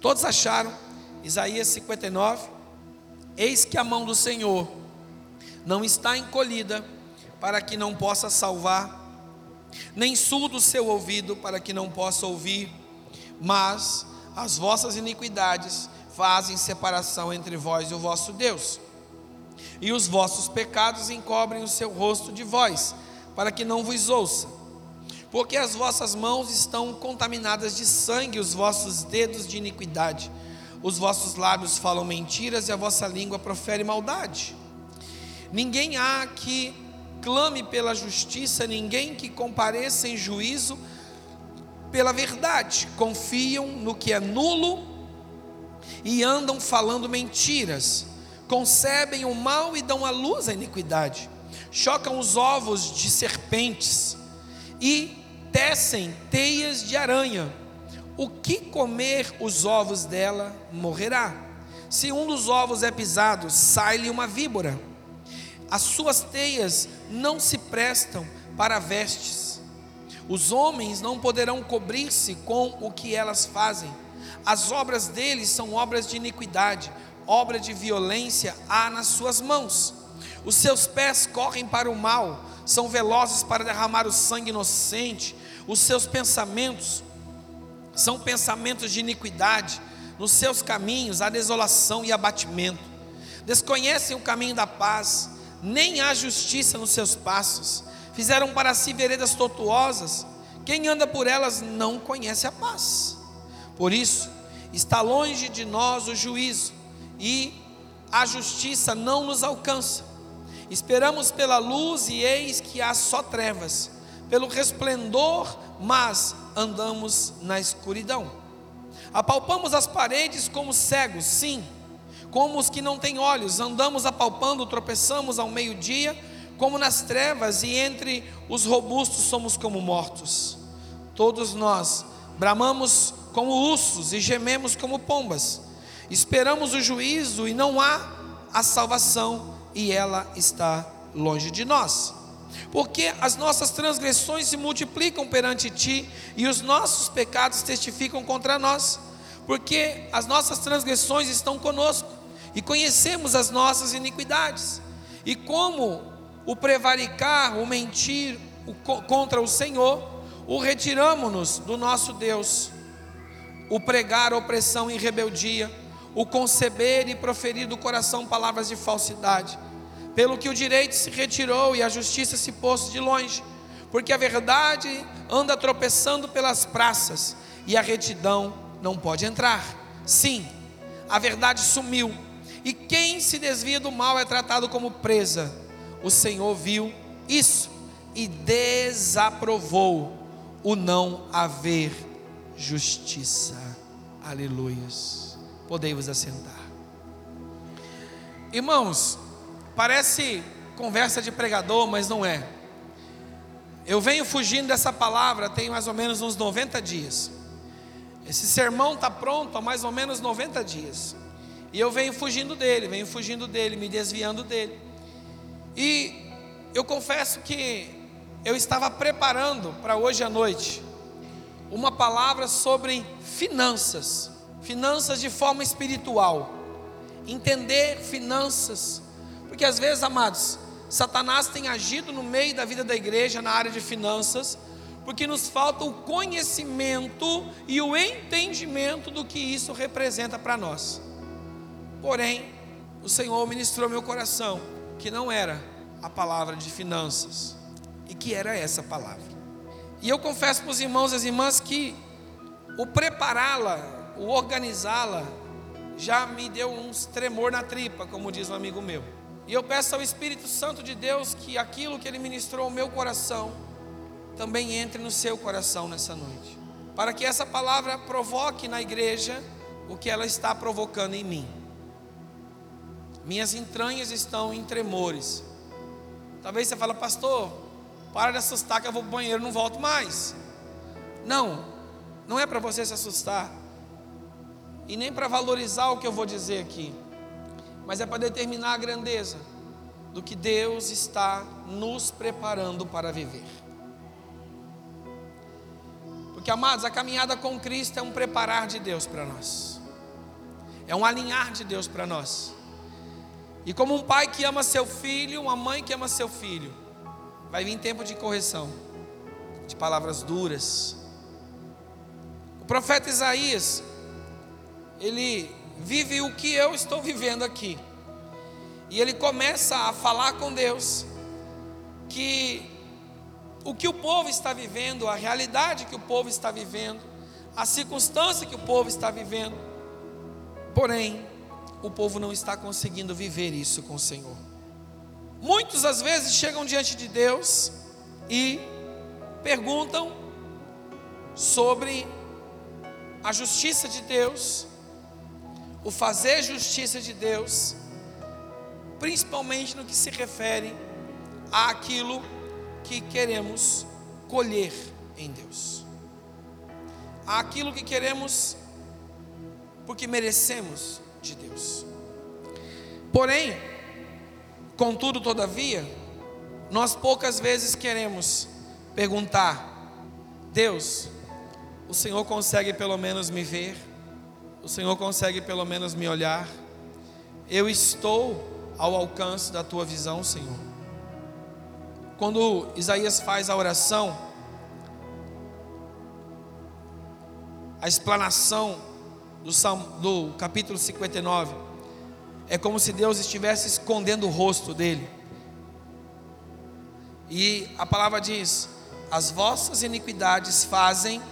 Todos acharam, Isaías 59, eis que a mão do Senhor não está encolhida para que não possa salvar, nem surdo o seu ouvido para que não possa ouvir, mas as vossas iniquidades fazem separação entre vós e o vosso Deus, e os vossos pecados encobrem o seu rosto de vós, para que não vos ouça. Porque as vossas mãos estão contaminadas de sangue, os vossos dedos de iniquidade. Os vossos lábios falam mentiras e a vossa língua profere maldade. Ninguém há que clame pela justiça, ninguém que compareça em juízo pela verdade. Confiam no que é nulo e andam falando mentiras. Concebem o mal e dão à luz a iniquidade. Chocam os ovos de serpentes e tecem teias de aranha. O que comer os ovos dela morrerá. Se um dos ovos é pisado, sai-lhe uma víbora. As suas teias não se prestam para vestes. Os homens não poderão cobrir-se com o que elas fazem. As obras deles são obras de iniquidade, obra de violência há nas suas mãos. Os seus pés correm para o mal, são velozes para derramar o sangue inocente. Os seus pensamentos são pensamentos de iniquidade. Nos seus caminhos há desolação e abatimento. Desconhecem o caminho da paz, nem há justiça nos seus passos. Fizeram para si veredas tortuosas. Quem anda por elas não conhece a paz. Por isso, está longe de nós o juízo e a justiça não nos alcança. Esperamos pela luz e eis que há só trevas, pelo resplendor, mas andamos na escuridão. Apalpamos as paredes como cegos, sim, como os que não têm olhos, andamos apalpando, tropeçamos ao meio-dia, como nas trevas, e entre os robustos somos como mortos. Todos nós bramamos como ursos e gememos como pombas. Esperamos o juízo e não há a salvação, e ela está longe de nós. Porque as nossas transgressões se multiplicam perante ti e os nossos pecados testificam contra nós. Porque as nossas transgressões estão conosco e conhecemos as nossas iniquidades. E como o prevaricar, o mentir contra o Senhor, o retiramos-nos do nosso Deus o pregar opressão e rebeldia, o conceber e proferir do coração palavras de falsidade, pelo que o direito se retirou e a justiça se pôs de longe, porque a verdade anda tropeçando pelas praças e a retidão não pode entrar. Sim, a verdade sumiu, e quem se desvia do mal é tratado como presa. O Senhor viu isso e desaprovou o não haver justiça. Aleluias. Podei-vos assentar. Irmãos, parece conversa de pregador, mas não é. Eu venho fugindo dessa palavra tem mais ou menos uns 90 dias. Esse sermão está pronto há mais ou menos 90 dias. E eu venho fugindo dele, venho fugindo dele, me desviando dele. E eu confesso que eu estava preparando para hoje à noite uma palavra sobre finanças, finanças de forma espiritual, entender finanças, porque às vezes, amados, Satanás tem agido no meio da vida da igreja na área de finanças, porque nos falta o conhecimento e o entendimento do que isso representa para nós. Porém, o Senhor ministrou meu coração que não era a palavra de finanças, e que era essa palavra. E eu confesso para os irmãos e as irmãs que o prepará-la, o organizá-la, já me deu uns tremor na tripa, como diz um amigo meu. E eu peço ao Espírito Santo de Deus que aquilo que Ele ministrou ao meu coração também entre no seu coração nessa noite, para que essa palavra provoque na igreja o que ela está provocando em mim. Minhas entranhas estão em tremores. Talvez você fale, pastor, para de assustar que eu vou para o banheiro não volto mais. Não, não é para você se assustar. E nem para valorizar o que eu vou dizer aqui. Mas é para determinar a grandeza do que Deus está nos preparando para viver. Porque, amados, a caminhada com Cristo é um preparar de Deus para nós. É um alinhar de Deus para nós. E como um pai que ama seu filho, uma mãe que ama seu filho, vai vir tempo de correção, de palavras duras. O profeta Isaías, ele vive o que eu estou vivendo aqui. E ele começa a falar com Deus que o que o povo está vivendo, a realidade que o povo está vivendo, a circunstância que o povo está vivendo, porém, o povo não está conseguindo viver isso com o Senhor. Muitos às vezes chegam diante de Deus e perguntam sobre a justiça de Deus, o fazer justiça de Deus, principalmente no que se refere àquilo que queremos colher em Deus, àquilo que queremos porque merecemos de Deus. Porém, contudo, todavia, nós poucas vezes queremos perguntar: Deus, o Senhor consegue pelo menos me ver? O Senhor consegue pelo menos me olhar? Eu estou ao alcance da tua visão, Senhor. Quando Isaías faz a oração, a explanação do, Salmo, do capítulo 59, é como se Deus estivesse escondendo o rosto dele. E a palavra diz: as vossas iniquidades fazem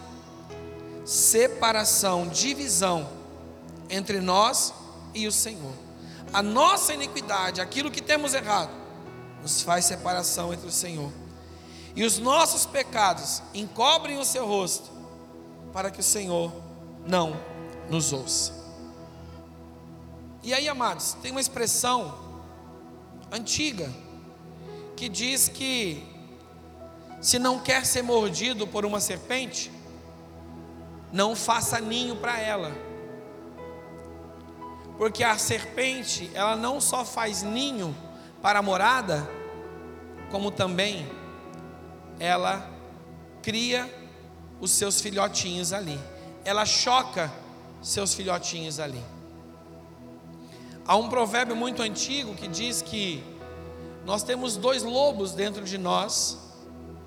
separação, divisão entre nós e o Senhor. A nossa iniquidade, aquilo que temos errado, nos faz separação entre o Senhor. E os nossos pecados encobrem o seu rosto, para que o Senhor não nos ouça. E aí, amados, tem uma expressão antiga que diz que se não quer ser mordido por uma serpente, não faça ninho para ela. Porque a serpente, ela não só faz ninho para a morada, como também ela cria os seus filhotinhos ali. Ela choca seus filhotinhos ali. Há um provérbio muito antigo que diz que nós temos dois lobos dentro de nós,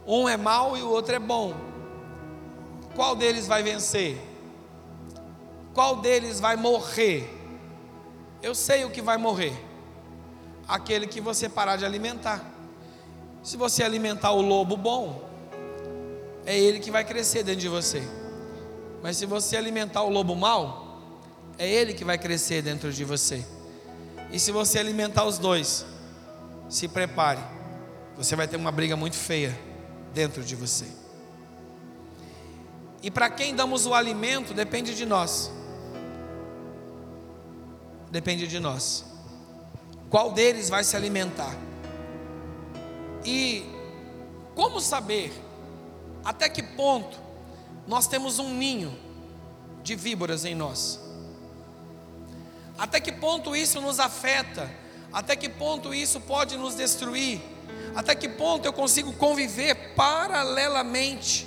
um é mau e o outro é bom. Qual deles vai vencer? Qual deles vai morrer? Eu sei o que vai morrer. Aquele que você parar de alimentar. Se você alimentar o lobo bom, é ele que vai crescer dentro de você. Mas se você alimentar o lobo mau, é ele que vai crescer dentro de você. E se você alimentar os dois, se prepare, você vai ter uma briga muito feia dentro de você. E para quem damos o alimento, depende de nós. Depende de nós. Qual deles vai se alimentar? E como saber até que ponto nós temos um ninho de víboras em nós. Até que ponto isso nos afeta? Até que ponto isso pode nos destruir? Até que ponto eu consigo conviver paralelamente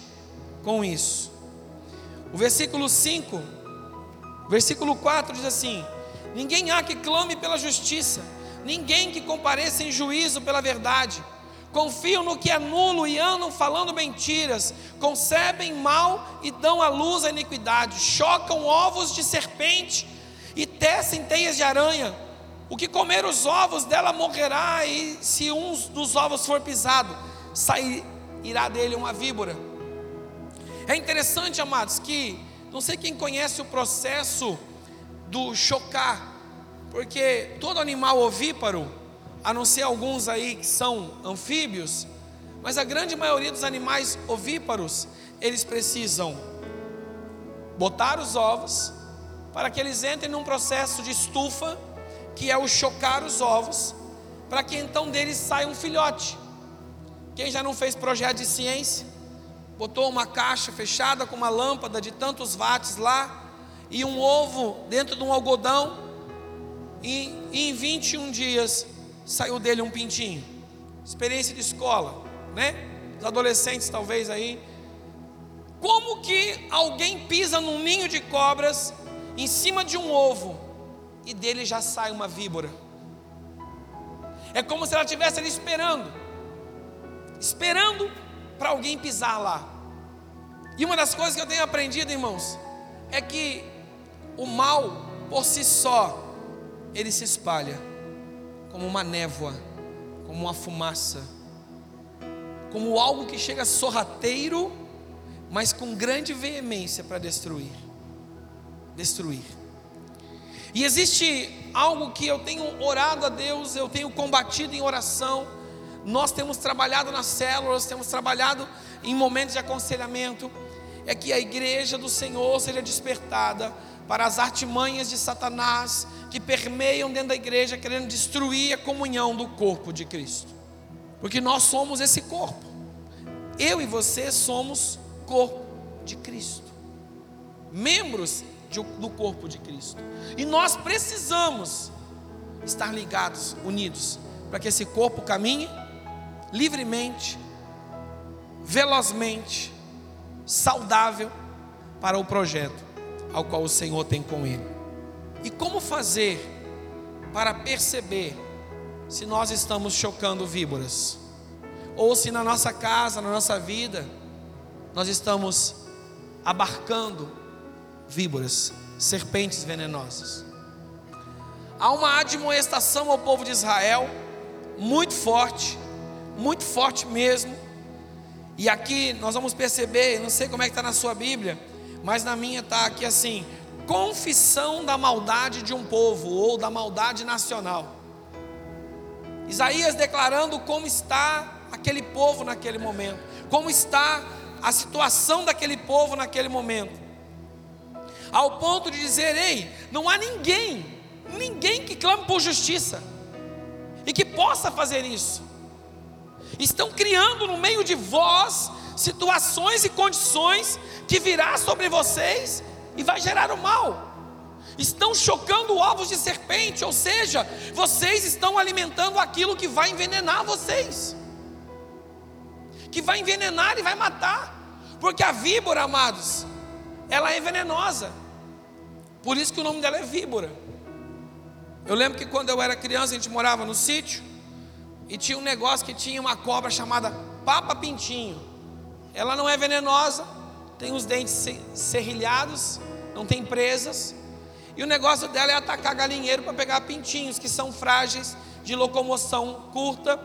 com isso? O versículo 5, versículo 4 diz assim: Ninguém há que clame pela justiça, ninguém que compareça em juízo pela verdade confiam no que é nulo e andam falando mentiras, concebem mal e dão à luz a iniquidade, chocam ovos de serpente e tecem teias de aranha. O que comer os ovos dela morrerá, e se um dos ovos for pisado, sairá dele uma víbora. É interessante, amados, que não sei quem conhece o processo do chocar, porque todo animal ovíparo a não ser alguns aí que são anfíbios, mas a grande maioria dos animais ovíparos, eles precisam botar os ovos para que eles entrem num processo de estufa, que é o chocar os ovos, para que então deles saia um filhote. Quem já não fez projeto de ciência, botou uma caixa fechada com uma lâmpada de tantos watts lá e um ovo dentro de um algodão e, e em 21 dias saiu dele um pintinho. Experiência de escola, né? Os adolescentes talvez aí. Como que alguém pisa num ninho de cobras em cima de um ovo e dele já sai uma víbora. É como se ela estivesse ali esperando, esperando para alguém pisar lá. E uma das coisas que eu tenho aprendido, irmãos, é que o mal por si só, ele se espalha como uma névoa, como uma fumaça, como algo que chega sorrateiro, mas com grande veemência para destruir. Destruir. E existe algo que eu tenho orado a Deus, eu tenho combatido em oração. Nós temos trabalhado nas células, temos trabalhado em momentos de aconselhamento. É que a igreja do Senhor seja despertada para as artimanhas de Satanás que permeiam dentro da igreja, querendo destruir a comunhão do corpo de Cristo. Porque nós somos esse corpo. Eu e você somos corpo de Cristo. Membros de, do corpo de Cristo. E nós precisamos estar ligados, unidos, para que esse corpo caminhe livremente, velozmente, saudável para o projeto ao qual o Senhor tem com ele. E como fazer para perceber se nós estamos chocando víboras? Ou se na nossa casa, na nossa vida, nós estamos abarcando víboras, serpentes venenosas. Há uma admoestação ao povo de Israel muito forte, muito forte mesmo. E aqui nós vamos perceber, não sei como é que está na sua Bíblia, mas na minha está aqui assim: confissão da maldade de um povo ou da maldade nacional. Isaías declarando como está aquele povo naquele momento, como está a situação daquele povo naquele momento ao ponto de dizer: ei, não há ninguém, ninguém que clame por justiça e que possa fazer isso. Estão criando no meio de vós situações e condições que virá sobre vocês e vai gerar o mal. Estão chocando ovos de serpente, ou seja, vocês estão alimentando aquilo que vai envenenar vocês, que vai envenenar e vai matar, porque a víbora, amados, ela é venenosa. Por isso que o nome dela é víbora. Eu lembro que quando eu era criança, a gente morava no sítio e tinha um negócio que tinha uma cobra chamada papa pintinho. Ela não é venenosa, tem os dentes serrilhados, não tem presas. E o negócio dela é atacar galinheiro para pegar pintinhos que são frágeis, de locomoção curta,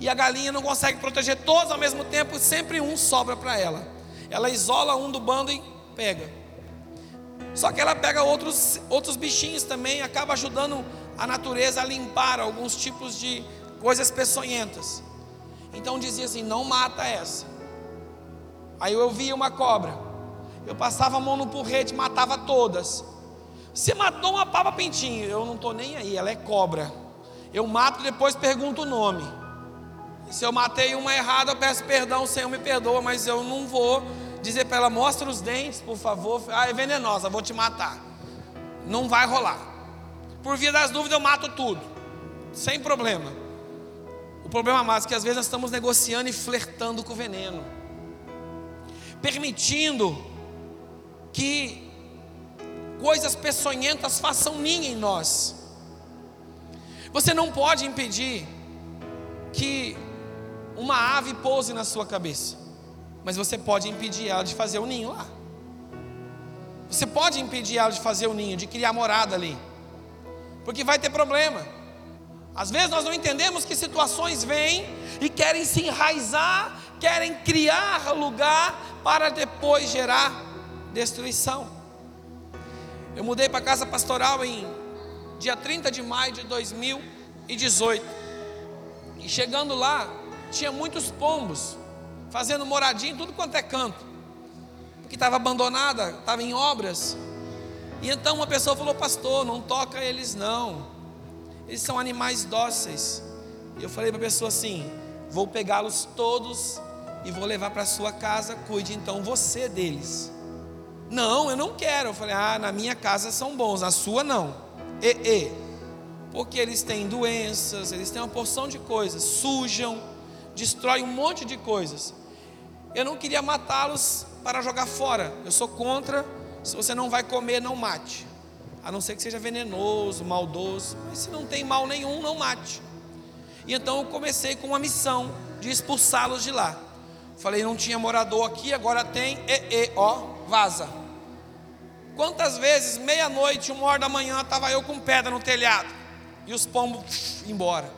e a galinha não consegue proteger todos ao mesmo tempo, sempre um sobra para ela. Ela isola um do bando e pega. Só que ela pega outros, outros bichinhos também, acaba ajudando a natureza a limpar alguns tipos de coisas peçonhentas. Então dizia assim: não mata essa. Aí eu via uma cobra, eu passava a mão no porrete, matava todas. Você matou uma papa pintinho, eu não estou nem aí, ela é cobra. Eu mato depois pergunto o nome. Se eu matei uma errada, eu peço perdão, o Senhor me perdoa, mas eu não vou dizer para ela: mostra os dentes, por favor. Ah, é venenosa, vou te matar. Não vai rolar. Por via das dúvidas, eu mato tudo, sem problema. O problema mais é que às vezes nós estamos negociando e flertando com o veneno, permitindo que coisas peçonhentas façam ninho em nós. Você não pode impedir que uma ave pouse na sua cabeça mas você pode impedir ela de fazer o ninho lá. Você pode impedir ela de fazer o ninho, de criar morada ali, porque vai ter problema. Às vezes nós não entendemos que situações vêm e querem se enraizar, querem criar lugar para depois gerar destruição. Eu mudei para casa pastoral em dia 30 de maio de 2018. E chegando lá, tinha muitos pombos fazendo moradinha em tudo quanto é canto, porque estava abandonada, estava em obras. E então uma pessoa falou: Pastor, não toca eles não, eles são animais dóceis. E eu falei para a pessoa assim: Vou pegá-los todos e vou levar para sua casa, cuide então você deles. Não, eu não quero. Eu falei: Ah, na minha casa são bons, na sua não. E, e. Porque eles têm doenças, eles têm uma porção de coisas, sujam, destroem um monte de coisas. Eu não queria matá-los para jogar fora. Eu sou contra. Se você não vai comer, não mate. A não ser que seja venenoso, maldoso. Mas se não tem mal nenhum, não mate. E então eu comecei com uma missão de expulsá-los de lá. Falei, não tinha morador aqui, agora tem. E, e, ó, vaza. Quantas vezes, meia-noite, uma hora da manhã, estava eu com pedra no telhado. E os pombos embora.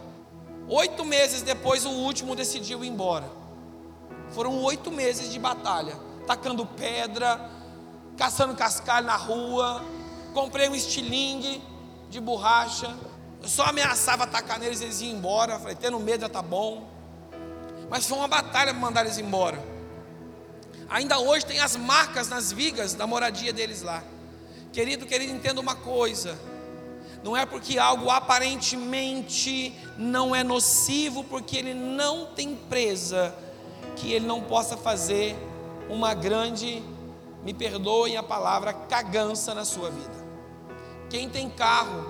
Oito meses depois, o último decidiu ir embora. Foram oito meses de batalha, tacando pedra, caçando cascalho na rua. Comprei um estilingue de borracha. Eu só ameaçava atacar neles e eles iam embora. Falei, tendo medo já tá bom. Mas foi uma batalha para mandar eles embora. Ainda hoje tem as marcas nas vigas da moradia deles lá. Querido, querido, entenda uma coisa. Não é porque algo aparentemente não é nocivo, porque ele não tem presa, que ele não possa fazer uma grande, me perdoem a palavra, cagança na sua vida. Quem tem carro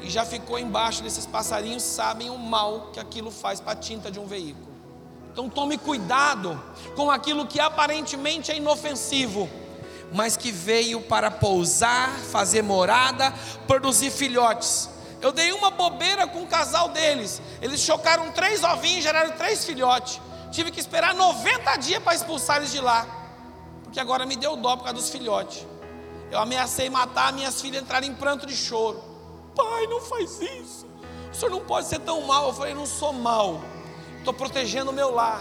e já ficou embaixo desses passarinhos sabem o mal que aquilo faz para a tinta de um veículo. Então tome cuidado com aquilo que aparentemente é inofensivo, mas que veio para pousar, fazer morada, produzir filhotes. Eu dei uma bobeira com o casal deles. Eles chocaram três ovinhos, geraram três filhotes. Tive que esperar 90 dias para expulsar eles de lá. Porque agora me deu dó por causa dos filhotes. Eu ameacei matar minhas filhas entrarem em pranto de choro. Pai, não faz isso. O senhor não pode ser tão mal. Eu falei, não sou mal. Estou protegendo o meu lar.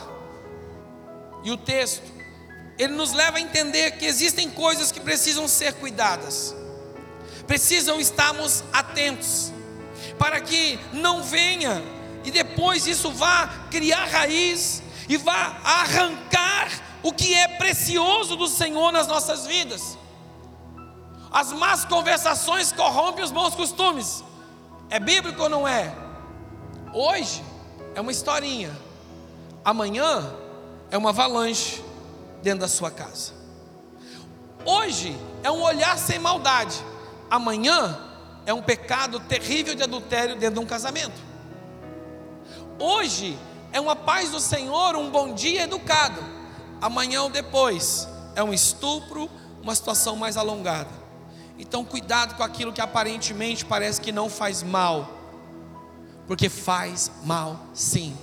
E o texto, ele nos leva a entender que existem coisas que precisam ser cuidadas. Precisam estarmos atentos. Para que não venha e depois isso vá criar raiz e vá arrancar o que é precioso do Senhor nas nossas vidas. As más conversações corrompem os bons costumes. É bíblico ou não é? Hoje é uma historinha. Amanhã é uma avalanche dentro da sua casa. Hoje é um olhar sem maldade. Amanhã é um pecado terrível de adultério dentro de um casamento. Hoje é uma paz do Senhor, um bom dia educado. Amanhã ou depois é um estupro, uma situação mais alongada. Então, cuidado com aquilo que aparentemente parece que não faz mal, porque faz mal sim.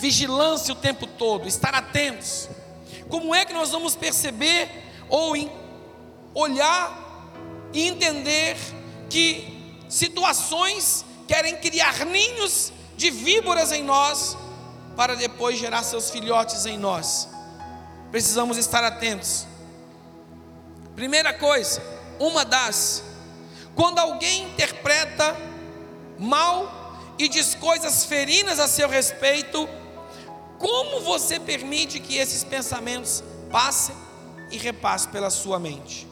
Vigilância o tempo todo, estar atentos. Como é que nós vamos perceber ou olhar e entender que situações querem criar ninhos de víboras em nós para depois gerar seus filhotes em nós. Precisamos estar atentos. Primeira coisa, uma das, quando alguém interpreta mal e diz coisas ferinas a seu respeito, como você permite que esses pensamentos passem e repassem pela sua mente?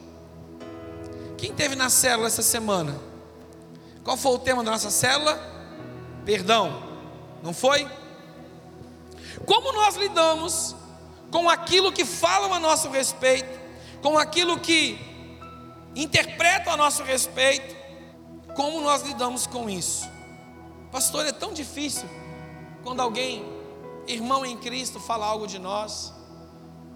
Quem teve na célula essa semana? Qual foi o tema da nossa célula? Perdão, não foi? Como nós lidamos com aquilo que falam a nosso respeito, com aquilo que interpretam a nosso respeito, como nós lidamos com isso? Pastor, é tão difícil quando alguém, irmão em Cristo, fala algo de nós,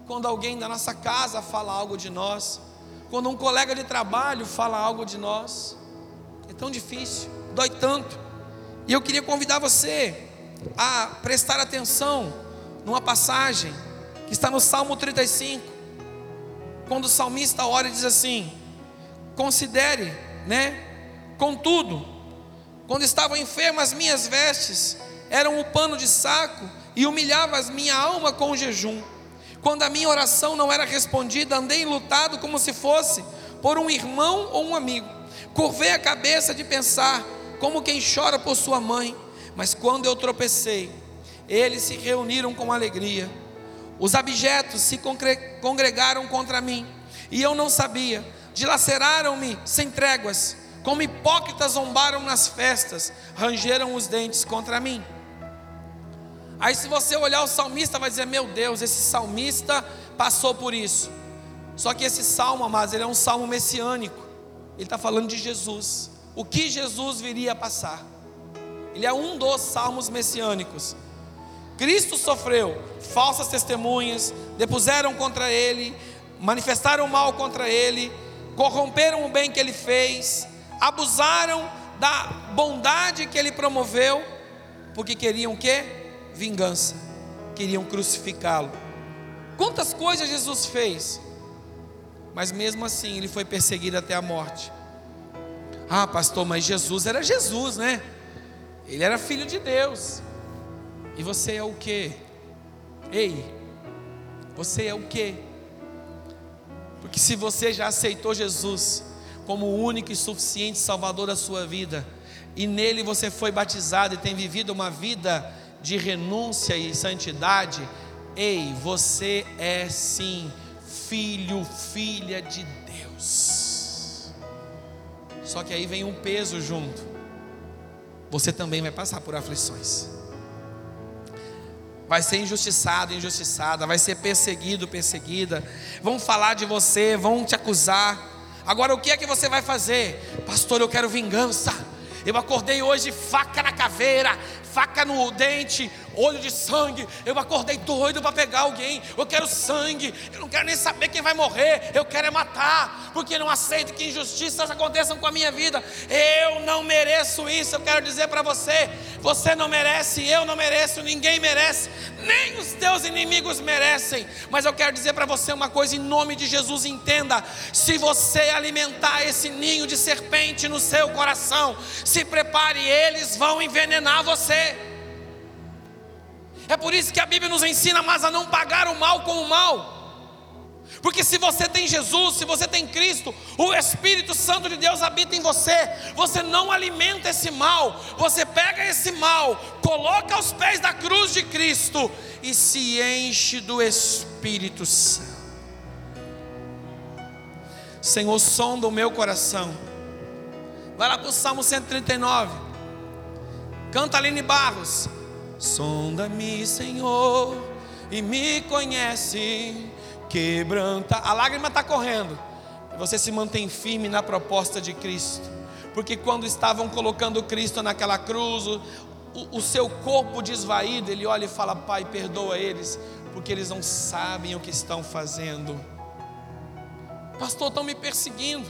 quando alguém da nossa casa fala algo de nós, quando um colega de trabalho fala algo de nós, é tão difícil, dói tanto. E eu queria convidar você a prestar atenção numa passagem que está no Salmo 35, quando o salmista ora e diz assim: Considere, né? Contudo, quando estavam enfermas as minhas vestes eram o um pano de saco e humilhava a minha alma com o jejum. Quando a minha oração não era respondida, andei lutado como se fosse por um irmão ou um amigo. Curvei a cabeça de pensar como quem chora por sua mãe mas quando eu tropecei, eles se reuniram com alegria. Os abjetos se congregaram contra mim, e eu não sabia. Dilaceraram-me sem tréguas, como hipócritas zombaram nas festas, rangeram os dentes contra mim. Aí, se você olhar o salmista, vai dizer: Meu Deus, esse salmista passou por isso. Só que esse salmo, amados, ele é um salmo messiânico. Ele está falando de Jesus. O que Jesus viria a passar. Ele é um dos salmos messiânicos. Cristo sofreu, falsas testemunhas depuseram contra ele, manifestaram mal contra ele, corromperam o bem que ele fez, abusaram da bondade que ele promoveu, porque queriam o quê? Vingança. Queriam crucificá-lo. Quantas coisas Jesus fez? Mas mesmo assim ele foi perseguido até a morte. Ah, pastor, mas Jesus era Jesus, né? Ele era filho de Deus. E você é o quê? Ei, você é o quê? Porque se você já aceitou Jesus como o único e suficiente Salvador da sua vida, e nele você foi batizado e tem vivido uma vida de renúncia e santidade, ei, você é sim filho, filha de Deus. Só que aí vem um peso junto. Você também vai passar por aflições. Vai ser injustiçado, injustiçada, vai ser perseguido, perseguida. Vão falar de você, vão te acusar. Agora o que é que você vai fazer? Pastor, eu quero vingança. Eu acordei hoje faca na caveira, faca no dente, olho de sangue. Eu acordei doido para pegar alguém. Eu quero sangue. Eu não quero nem saber quem vai morrer. Eu quero é matar, porque não aceito que injustiças aconteçam com a minha vida. Eu não mereço isso. Eu quero dizer para você: você não merece, eu não mereço, ninguém merece, nem os teus inimigos merecem. Mas eu quero dizer para você uma coisa em nome de Jesus, entenda: se você alimentar esse ninho de serpente no seu coração, se prepare, eles vão envenenar você. É por isso que a Bíblia nos ensina mais a não pagar o mal com o mal. Porque se você tem Jesus, se você tem Cristo, o Espírito Santo de Deus habita em você. Você não alimenta esse mal, você pega esse mal, coloca aos pés da cruz de Cristo e se enche do Espírito Santo. Senhor, sonda o meu coração. Vai lá para o Salmo 139. Canta Aline Barros. Sonda-me, Senhor, e me conhece, quebranta. A lágrima está correndo. Você se mantém firme na proposta de Cristo. Porque quando estavam colocando Cristo naquela cruz, o, o seu corpo desvaído, ele olha e fala: Pai, perdoa eles, porque eles não sabem o que estão fazendo. Pastor, estão me perseguindo.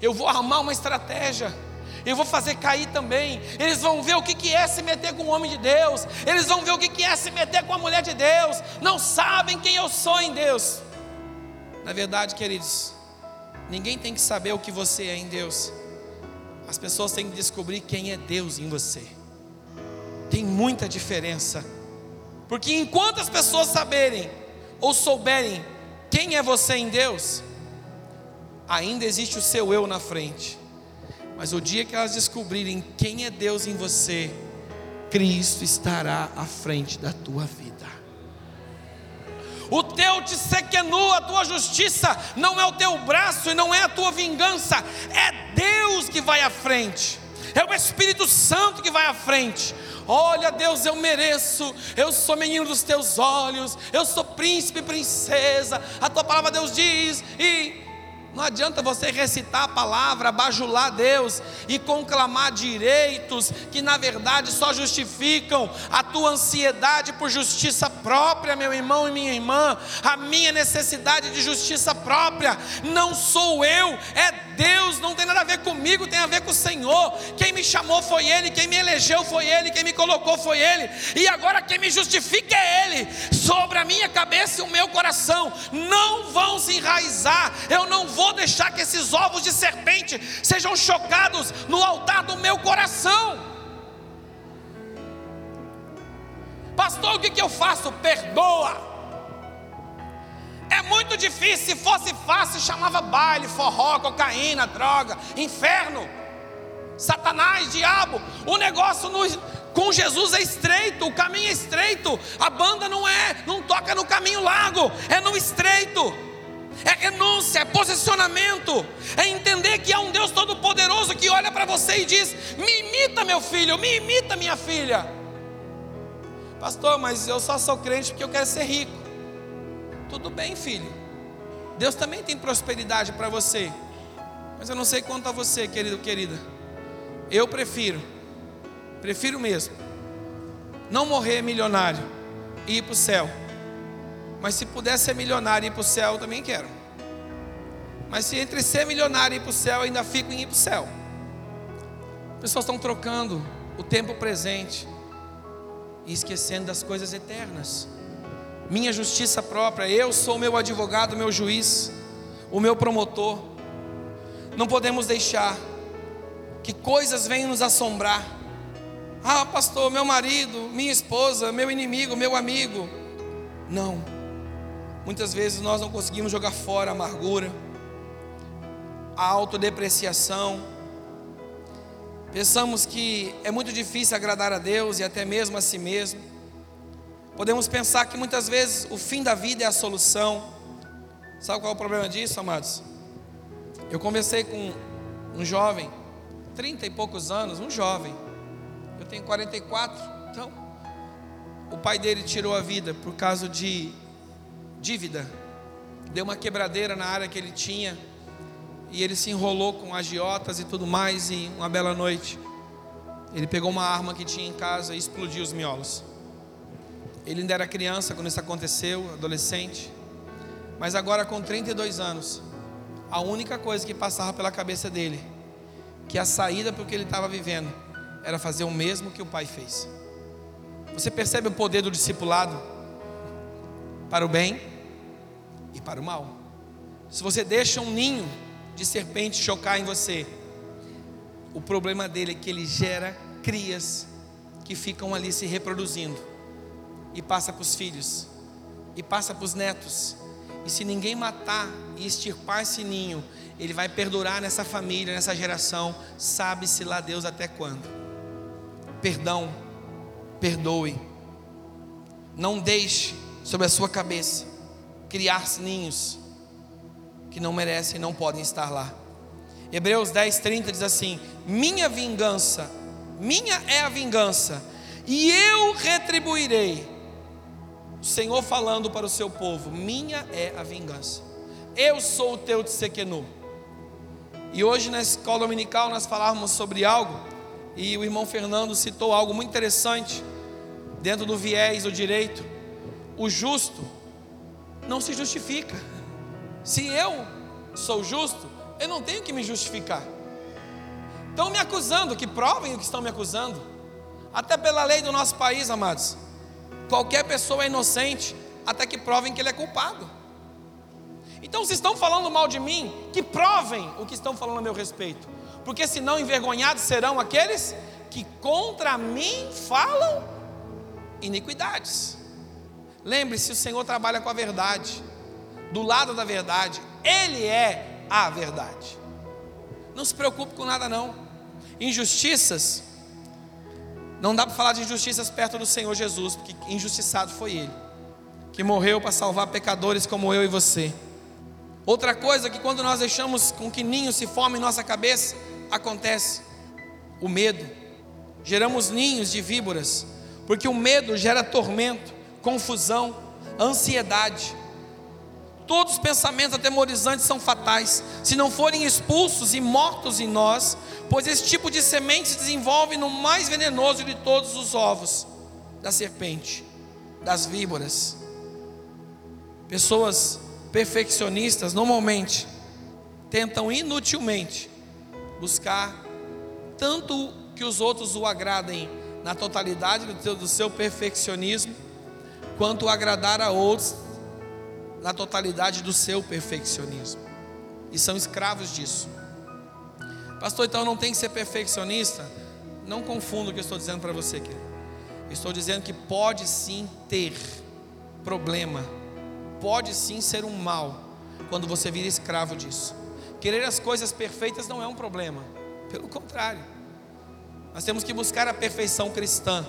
Eu vou armar uma estratégia eu vou fazer cair também. Eles vão ver o que é se meter com o homem de Deus, eles vão ver o que é se meter com a mulher de Deus, não sabem quem eu sou em Deus. Na verdade, queridos, ninguém tem que saber o que você é em Deus, as pessoas têm que descobrir quem é Deus em você. Tem muita diferença, porque enquanto as pessoas saberem ou souberem quem é você em Deus, ainda existe o seu eu na frente. Mas o dia que elas descobrirem quem é Deus em você, Cristo estará à frente da tua vida. O teu te sequenu, a tua justiça, não é o teu braço e não é a tua vingança, é Deus que vai à frente, é o Espírito Santo que vai à frente. Olha, Deus, eu mereço, eu sou menino dos teus olhos, eu sou príncipe e princesa, a tua palavra, Deus diz, e não adianta você recitar a palavra, bajular Deus e conclamar direitos que na verdade só justificam a tua ansiedade por justiça própria, meu irmão e minha irmã, a minha necessidade de justiça própria. Não sou eu, é Deus, não tem nada a ver comigo, tem a ver com o Senhor. Quem me chamou foi Ele, quem me elegeu foi Ele, quem me colocou foi Ele, e agora quem me justifica é Ele. Sobre a minha cabeça e o meu coração não vão se enraizar, eu não vou vou deixar que esses ovos de serpente sejam chocados no altar do meu coração. Pastor, o que, que eu faço? Perdoa. É muito difícil, se fosse fácil, chamava baile, forró, cocaína, droga, inferno, Satanás, diabo. O negócio no, com Jesus é estreito, o caminho é estreito, a banda não é, não toca no caminho largo, é no estreito é renúncia, é posicionamento, é entender que há um Deus Todo-Poderoso que olha para você e diz: Me imita, meu filho, me imita, minha filha. Pastor, mas eu só sou crente porque eu quero ser rico. Tudo bem, filho. Deus também tem prosperidade para você. Mas eu não sei quanto a você, querido, querida. Eu prefiro, prefiro mesmo, não morrer milionário e ir para o céu mas se puder ser milionário e ir para o céu, eu também quero. Mas se entre ser milionário e ir para o céu, ainda fico em ir para o céu. Pessoas estão trocando o tempo presente e esquecendo das coisas eternas. Minha justiça própria, eu sou meu advogado, meu juiz, o meu promotor. Não podemos deixar que coisas venham nos assombrar. Ah, pastor, meu marido, minha esposa, meu inimigo, meu amigo. Não. Muitas vezes nós não conseguimos jogar fora a amargura, a autodepreciação. Pensamos que é muito difícil agradar a Deus e até mesmo a si mesmo. Podemos pensar que muitas vezes o fim da vida é a solução. Sabe qual é o problema disso, amados? Eu conversei com um jovem, 30 e poucos anos, um jovem. Eu tenho 44, então o pai dele tirou a vida por causa de dívida. Deu uma quebradeira na área que ele tinha e ele se enrolou com agiotas e tudo mais e uma bela noite ele pegou uma arma que tinha em casa e explodiu os miolos. Ele ainda era criança quando isso aconteceu, adolescente. Mas agora com 32 anos, a única coisa que passava pela cabeça dele, que a saída para o que ele estava vivendo, era fazer o mesmo que o pai fez. Você percebe o poder do discipulado para o bem e para o mal. Se você deixa um ninho de serpente chocar em você, o problema dele é que ele gera crias que ficam ali se reproduzindo e passa para os filhos e passa para os netos. E se ninguém matar e extirpar esse ninho, ele vai perdurar nessa família, nessa geração, sabe-se lá Deus até quando. Perdão, perdoe. Não deixe sobre a sua cabeça criar ninhos que não merecem e não podem estar lá. Hebreus 10, 30 diz assim: Minha vingança, minha é a vingança, e eu retribuirei. O Senhor falando para o seu povo: Minha é a vingança. Eu sou o teu tsequenu. E hoje na escola dominical nós falávamos sobre algo, e o irmão Fernando citou algo muito interessante, dentro do viés do direito. O justo não se justifica. Se eu sou justo, eu não tenho que me justificar. Estão me acusando, que provem o que estão me acusando. Até pela lei do nosso país, amados. Qualquer pessoa é inocente até que provem que ele é culpado. Então, se estão falando mal de mim, que provem o que estão falando a meu respeito. Porque senão envergonhados serão aqueles que contra mim falam iniquidades. Lembre-se, o Senhor trabalha com a verdade, do lado da verdade, Ele é a verdade. Não se preocupe com nada, não. Injustiças, não dá para falar de injustiças perto do Senhor Jesus, porque injustiçado foi Ele, que morreu para salvar pecadores como eu e você. Outra coisa que quando nós deixamos com que ninhos se formem em nossa cabeça, acontece o medo. Geramos ninhos de víboras, porque o medo gera tormento confusão, ansiedade. Todos os pensamentos atemorizantes são fatais, se não forem expulsos e mortos em nós, pois esse tipo de semente se desenvolve no mais venenoso de todos os ovos da serpente, das víboras. Pessoas perfeccionistas normalmente tentam inutilmente buscar tanto que os outros o agradem na totalidade do seu perfeccionismo quanto agradar a outros na totalidade do seu perfeccionismo. E são escravos disso. Pastor, então não tem que ser perfeccionista? Não confunda o que eu estou dizendo para você, querido. estou dizendo que pode sim ter problema, pode sim ser um mal, quando você vira escravo disso. Querer as coisas perfeitas não é um problema, pelo contrário, nós temos que buscar a perfeição cristã,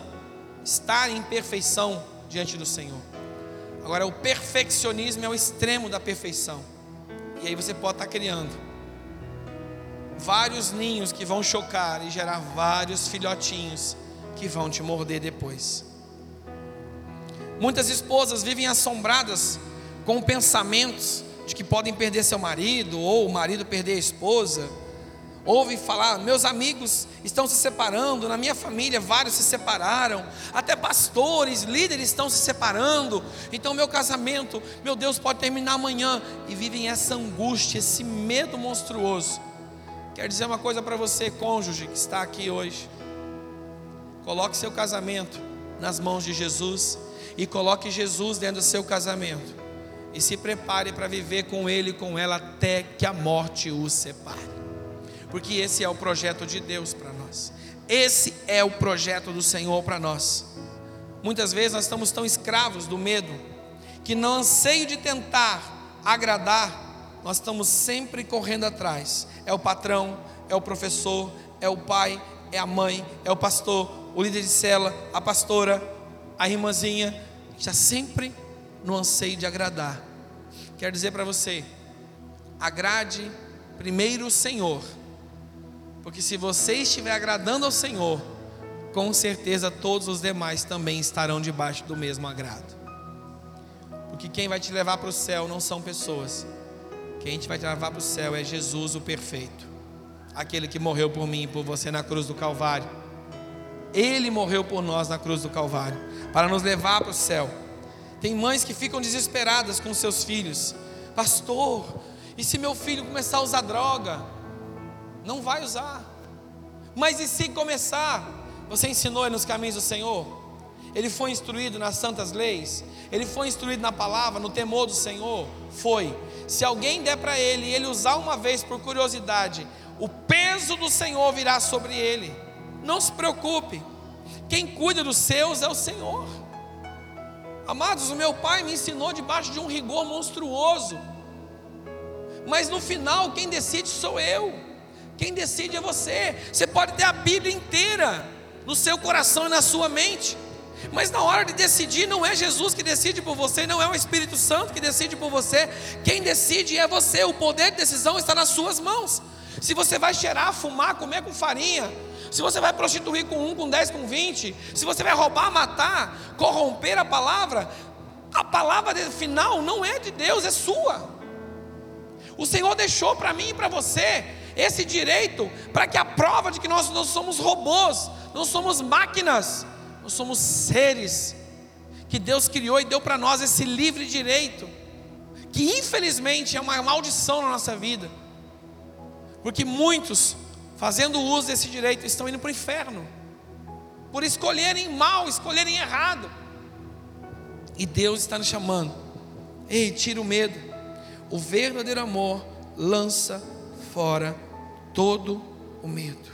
estar em perfeição diante do Senhor. Agora, o perfeccionismo é o extremo da perfeição. E aí você pode estar criando vários ninhos que vão chocar e gerar vários filhotinhos que vão te morder depois. Muitas esposas vivem assombradas com pensamentos de que podem perder seu marido ou o marido perder a esposa, Ouve falar, meus amigos estão se separando, na minha família vários se separaram, até pastores, líderes estão se separando. Então meu casamento, meu Deus, pode terminar amanhã e vivem essa angústia, esse medo monstruoso. Quero dizer uma coisa para você, cônjuge que está aqui hoje. Coloque seu casamento nas mãos de Jesus e coloque Jesus dentro do seu casamento. E se prepare para viver com ele e com ela até que a morte os separe porque esse é o projeto de Deus para nós. Esse é o projeto do Senhor para nós. Muitas vezes nós estamos tão escravos do medo que no anseio de tentar agradar, nós estamos sempre correndo atrás. É o patrão, é o professor, é o pai, é a mãe, é o pastor, o líder de cela, a pastora, a irmãzinha, está sempre no anseio de agradar. Quero dizer para você, agrade primeiro o Senhor porque se você estiver agradando ao Senhor, com certeza todos os demais também estarão debaixo do mesmo agrado. Porque quem vai te levar para o céu não são pessoas. Quem te vai te levar para o céu é Jesus o perfeito. Aquele que morreu por mim e por você na cruz do Calvário. Ele morreu por nós na cruz do Calvário, para nos levar para o céu. Tem mães que ficam desesperadas com seus filhos. Pastor, e se meu filho começar a usar droga? Não vai usar. Mas e se começar? Você ensinou ele nos caminhos do Senhor? Ele foi instruído nas santas leis? Ele foi instruído na palavra, no temor do Senhor? Foi. Se alguém der para ele e ele usar uma vez por curiosidade, o peso do Senhor virá sobre ele. Não se preocupe. Quem cuida dos seus é o Senhor. Amados, o meu pai me ensinou debaixo de um rigor monstruoso. Mas no final, quem decide sou eu. Quem decide é você. Você pode ter a Bíblia inteira no seu coração e na sua mente. Mas na hora de decidir, não é Jesus que decide por você, não é o Espírito Santo que decide por você. Quem decide é você. O poder de decisão está nas suas mãos. Se você vai cheirar, fumar, comer com farinha, se você vai prostituir com um, com dez, com vinte, se você vai roubar, matar, corromper a palavra, a palavra final não é de Deus, é sua. O Senhor deixou para mim e para você esse direito para que a prova de que nós não somos robôs, não somos máquinas, nós somos seres que Deus criou e deu para nós esse livre direito, que infelizmente é uma maldição na nossa vida, porque muitos, fazendo uso desse direito, estão indo para o inferno, por escolherem mal, escolherem errado, e Deus está nos chamando, ei, tira o medo, o verdadeiro amor lança fora todo o medo.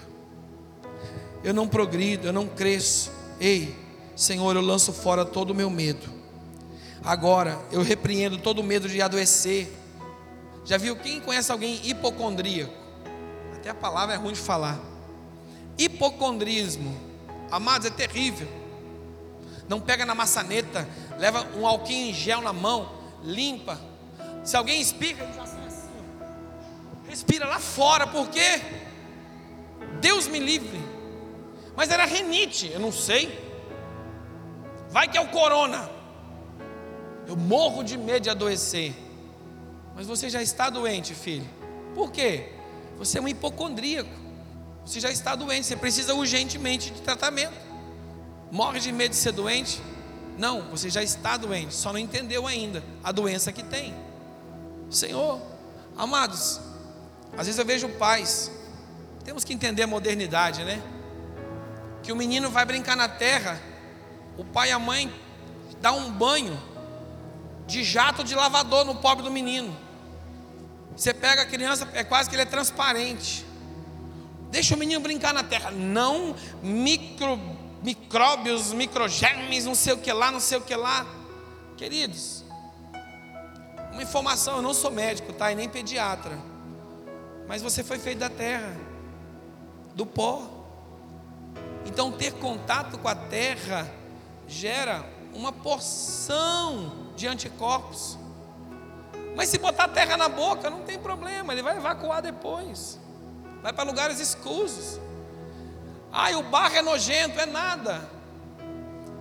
Eu não progrido, eu não cresço. Ei, Senhor, eu lanço fora todo o meu medo. Agora eu repreendo todo o medo de adoecer. Já viu quem conhece alguém hipocondríaco? Até a palavra é ruim de falar. Hipocondrismo, amados, é terrível. Não pega na maçaneta, leva um alquinho em gel na mão, limpa. Se alguém espirra, já Respira lá fora, porque Deus me livre. Mas era renite, eu não sei. Vai que é o corona. Eu morro de medo de adoecer. Mas você já está doente, filho. Por quê? Você é um hipocondríaco. Você já está doente, você precisa urgentemente de tratamento. Morre de medo de ser doente? Não, você já está doente, só não entendeu ainda a doença que tem. Senhor, amados, às vezes eu vejo pais, temos que entender a modernidade, né? Que o menino vai brincar na terra, o pai e a mãe dá um banho de jato de lavador no pobre do menino. Você pega a criança, é quase que ele é transparente. Deixa o menino brincar na terra. Não micro, micróbios, microgermes, não sei o que lá, não sei o que lá. Queridos, uma informação, eu não sou médico, tá? E nem pediatra. Mas você foi feito da terra, do pó. Então, ter contato com a terra gera uma porção de anticorpos. Mas se botar a terra na boca, não tem problema, ele vai evacuar depois. Vai para lugares escusos. Ai, o barro é nojento, é nada.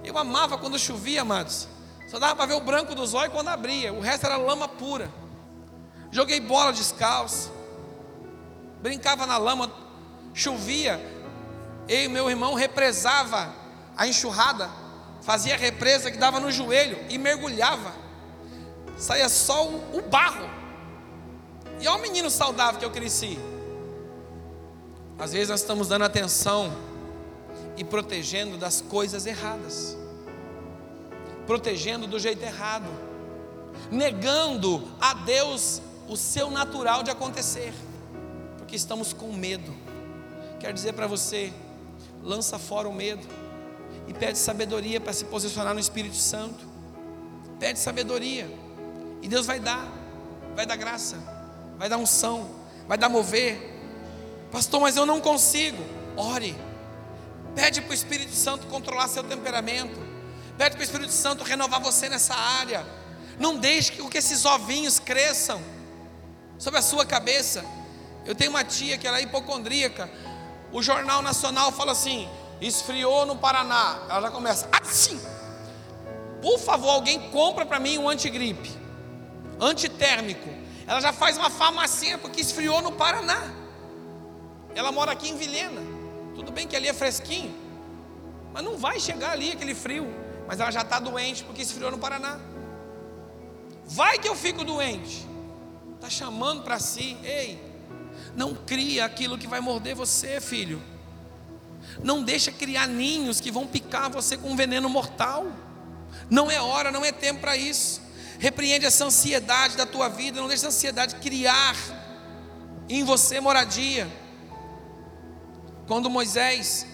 Eu amava quando chovia, amados. Só dava para ver o branco dos olhos quando abria. O resto era lama pura. Joguei bola descalço. Brincava na lama, chovia, eu e meu irmão represava a enxurrada, fazia represa que dava no joelho e mergulhava, saía só o, o barro. E olha o menino saudável que eu cresci. Às vezes nós estamos dando atenção e protegendo das coisas erradas, protegendo do jeito errado, negando a Deus o seu natural de acontecer, porque estamos com medo. Quero dizer para você, lança fora o medo e pede sabedoria para se posicionar no Espírito Santo. Pede sabedoria e Deus vai dar, vai dar graça, vai dar unção, vai dar mover. Pastor, mas eu não consigo. Ore. Pede para o Espírito Santo controlar seu temperamento. Pede para o Espírito Santo renovar você nessa área. Não deixe que esses ovinhos cresçam sobre a sua cabeça. Eu tenho uma tia que ela é hipocondríaca. O Jornal Nacional fala assim: esfriou no Paraná. Ela já começa assim. Por favor, alguém compra para mim um antigripe, antitérmico. Ela já faz uma farmacinha porque esfriou no Paraná. Ela mora aqui em Vilhena. Tudo bem que ali é fresquinho, mas não vai chegar ali aquele frio. Mas ela já está doente porque esfriou no Paraná. Vai que eu fico doente. Está chamando para si, ei, não cria aquilo que vai morder você, filho. Não deixa criar ninhos que vão picar você com veneno mortal. Não é hora, não é tempo para isso. Repreende essa ansiedade da tua vida, não deixa essa ansiedade criar em você moradia. Quando Moisés,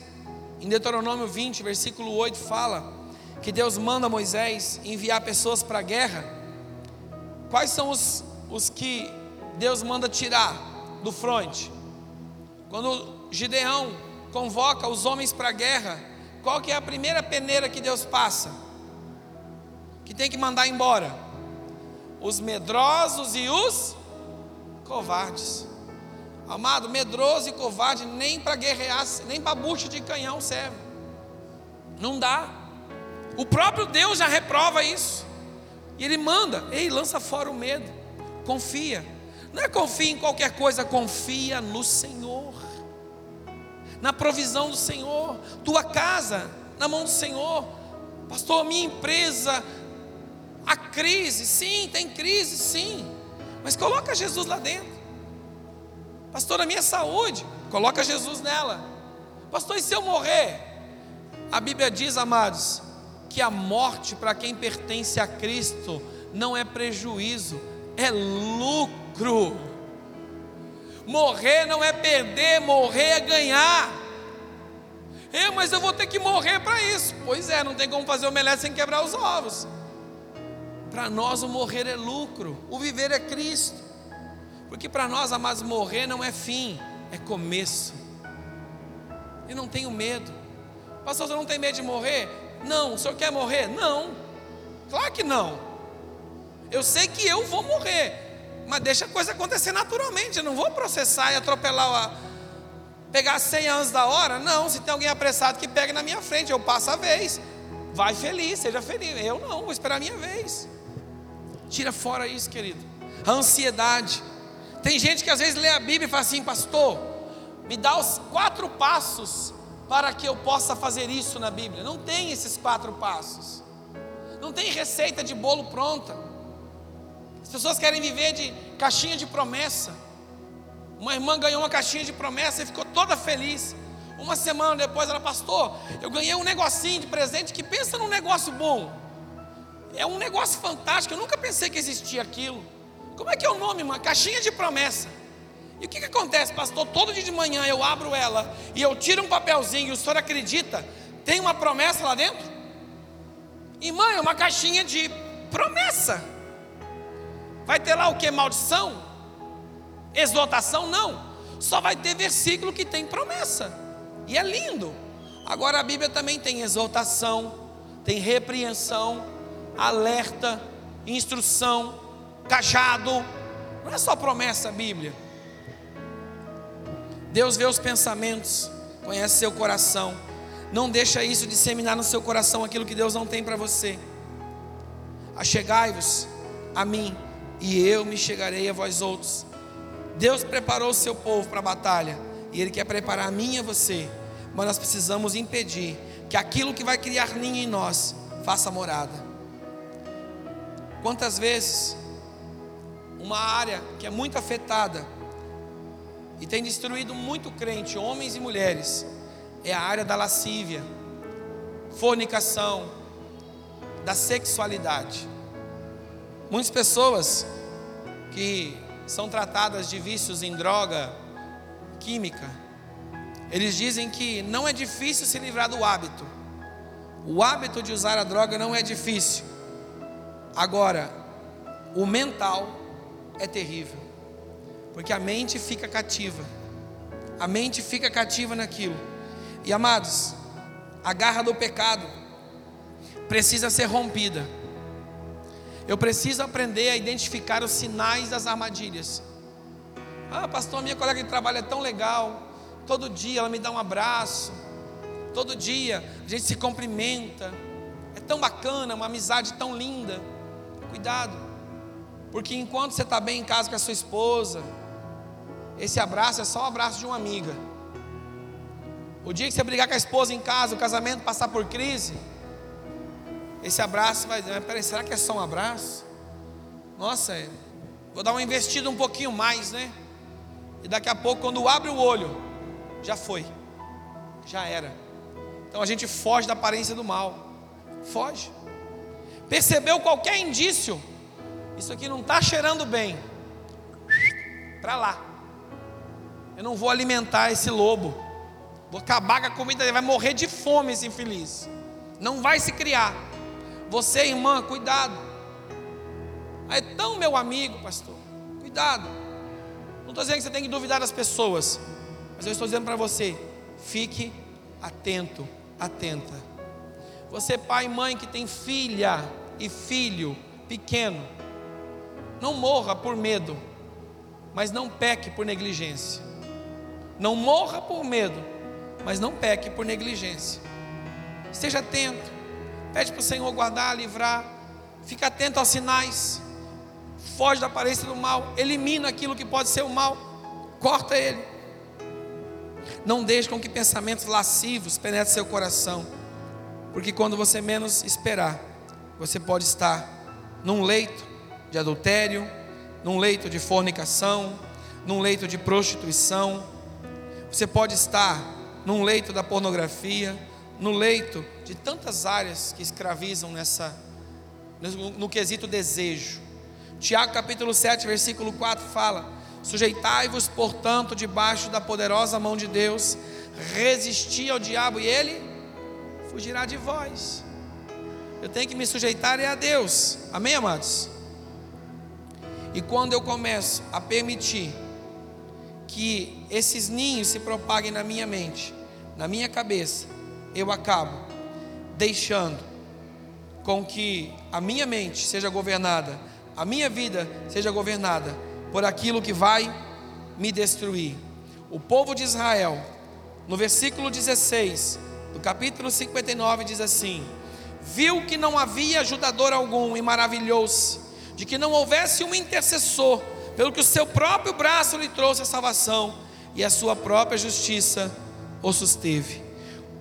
em Deuteronômio 20, versículo 8, fala que Deus manda Moisés enviar pessoas para a guerra, quais são os, os que Deus manda tirar do fronte? Quando Gideão convoca os homens para a guerra, qual que é a primeira peneira que Deus passa? Que tem que mandar embora? Os medrosos e os covardes. Amado, medroso e covarde nem para guerrear, nem para bucha de canhão serve. Não dá. O próprio Deus já reprova isso. E ele manda, ei, lança fora o medo. Confia. Não é confia em qualquer coisa, confia no Senhor. Na provisão do Senhor, tua casa na mão do Senhor. Pastor, minha empresa, a crise, sim, tem crise, sim. Mas coloca Jesus lá dentro. Pastor, a minha saúde, coloca Jesus nela. Pastor, e se eu morrer? A Bíblia diz, amados, que a morte para quem pertence a Cristo não é prejuízo, é lucro. Morrer não é perder, morrer é ganhar. É, mas eu vou ter que morrer para isso. Pois é, não tem como fazer omelete sem quebrar os ovos. Para nós o morrer é lucro, o viver é Cristo. Porque para nós, amados, morrer não é fim, é começo. E não tenho medo. Pastor, você não tem medo de morrer? Não. O senhor quer morrer? Não. Claro que não. Eu sei que eu vou morrer. Mas deixa a coisa acontecer naturalmente. Eu não vou processar e atropelar a. Pegar 100 anos da hora? Não. Se tem alguém apressado que pegue na minha frente, eu passo a vez. Vai feliz, seja feliz. Eu não, vou esperar a minha vez. Tira fora isso, querido. A ansiedade tem gente que às vezes lê a Bíblia e fala assim, pastor, me dá os quatro passos para que eu possa fazer isso na Bíblia. Não tem esses quatro passos. Não tem receita de bolo pronta. As pessoas querem viver de caixinha de promessa. Uma irmã ganhou uma caixinha de promessa e ficou toda feliz. Uma semana depois ela, pastor, eu ganhei um negocinho de presente que pensa num negócio bom. É um negócio fantástico, eu nunca pensei que existia aquilo. Como é que é o nome, uma caixinha de promessa. E o que, que acontece, pastor? Todo dia de manhã eu abro ela e eu tiro um papelzinho e o senhor acredita? Tem uma promessa lá dentro? Irmã, é uma caixinha de promessa. Vai ter lá o que? Maldição? Exortação? Não. Só vai ter versículo que tem promessa. E é lindo. Agora a Bíblia também tem exortação, tem repreensão, alerta, instrução, cajado. Não é só promessa, Bíblia. Deus vê os pensamentos, conhece seu coração. Não deixa isso disseminar no seu coração aquilo que Deus não tem para você. Achegai-vos a mim, e eu me chegarei a vós outros. Deus preparou o seu povo para a batalha e Ele quer preparar a mim e a você, mas nós precisamos impedir que aquilo que vai criar ninho em nós faça morada. Quantas vezes uma área que é muito afetada e tem destruído muito crente, homens e mulheres, é a área da lascívia, fornicação, da sexualidade. Muitas pessoas que são tratadas de vícios em droga, química, eles dizem que não é difícil se livrar do hábito. O hábito de usar a droga não é difícil. Agora, o mental é terrível, porque a mente fica cativa. A mente fica cativa naquilo. E amados, a garra do pecado precisa ser rompida. Eu preciso aprender a identificar os sinais das armadilhas. Ah, pastor, minha colega de trabalho é tão legal. Todo dia ela me dá um abraço. Todo dia a gente se cumprimenta. É tão bacana, uma amizade tão linda. Cuidado, porque enquanto você está bem em casa com a sua esposa, esse abraço é só o abraço de uma amiga. O dia que você brigar com a esposa em casa, o casamento passar por crise, esse abraço vai dizer, peraí, será que é só um abraço? Nossa, é, vou dar uma investida um pouquinho mais, né? E daqui a pouco, quando abre o olho, já foi, já era. Então a gente foge da aparência do mal, foge. Percebeu qualquer indício, isso aqui não está cheirando bem, para lá. Eu não vou alimentar esse lobo, vou acabar com a comida, ele vai morrer de fome esse infeliz, não vai se criar. Você, irmã, cuidado. É tão meu amigo, pastor. Cuidado. Não estou dizendo que você tem que duvidar das pessoas, mas eu estou dizendo para você: fique atento, atenta. Você, pai e mãe que tem filha e filho pequeno, não morra por medo, mas não peque por negligência. Não morra por medo, mas não peque por negligência. Esteja atento. Pede para o Senhor guardar, livrar. Fica atento aos sinais. Foge da aparência do mal. Elimina aquilo que pode ser o mal. Corta ele. Não deixe com que pensamentos lascivos penetrem seu coração. Porque quando você menos esperar, você pode estar num leito de adultério, num leito de fornicação, num leito de prostituição. Você pode estar num leito da pornografia no leito de tantas áreas que escravizam nessa no, no quesito desejo. Tiago capítulo 7, versículo 4 fala: Sujeitai-vos, portanto, debaixo da poderosa mão de Deus, resisti ao diabo e ele fugirá de vós. Eu tenho que me sujeitar é a Deus. Amém, amados? E quando eu começo a permitir que esses ninhos se propaguem na minha mente, na minha cabeça, eu acabo deixando com que a minha mente seja governada, a minha vida seja governada por aquilo que vai me destruir. O povo de Israel, no versículo 16 do capítulo 59, diz assim: Viu que não havia ajudador algum e maravilhou-se de que não houvesse um intercessor, pelo que o seu próprio braço lhe trouxe a salvação e a sua própria justiça o susteve.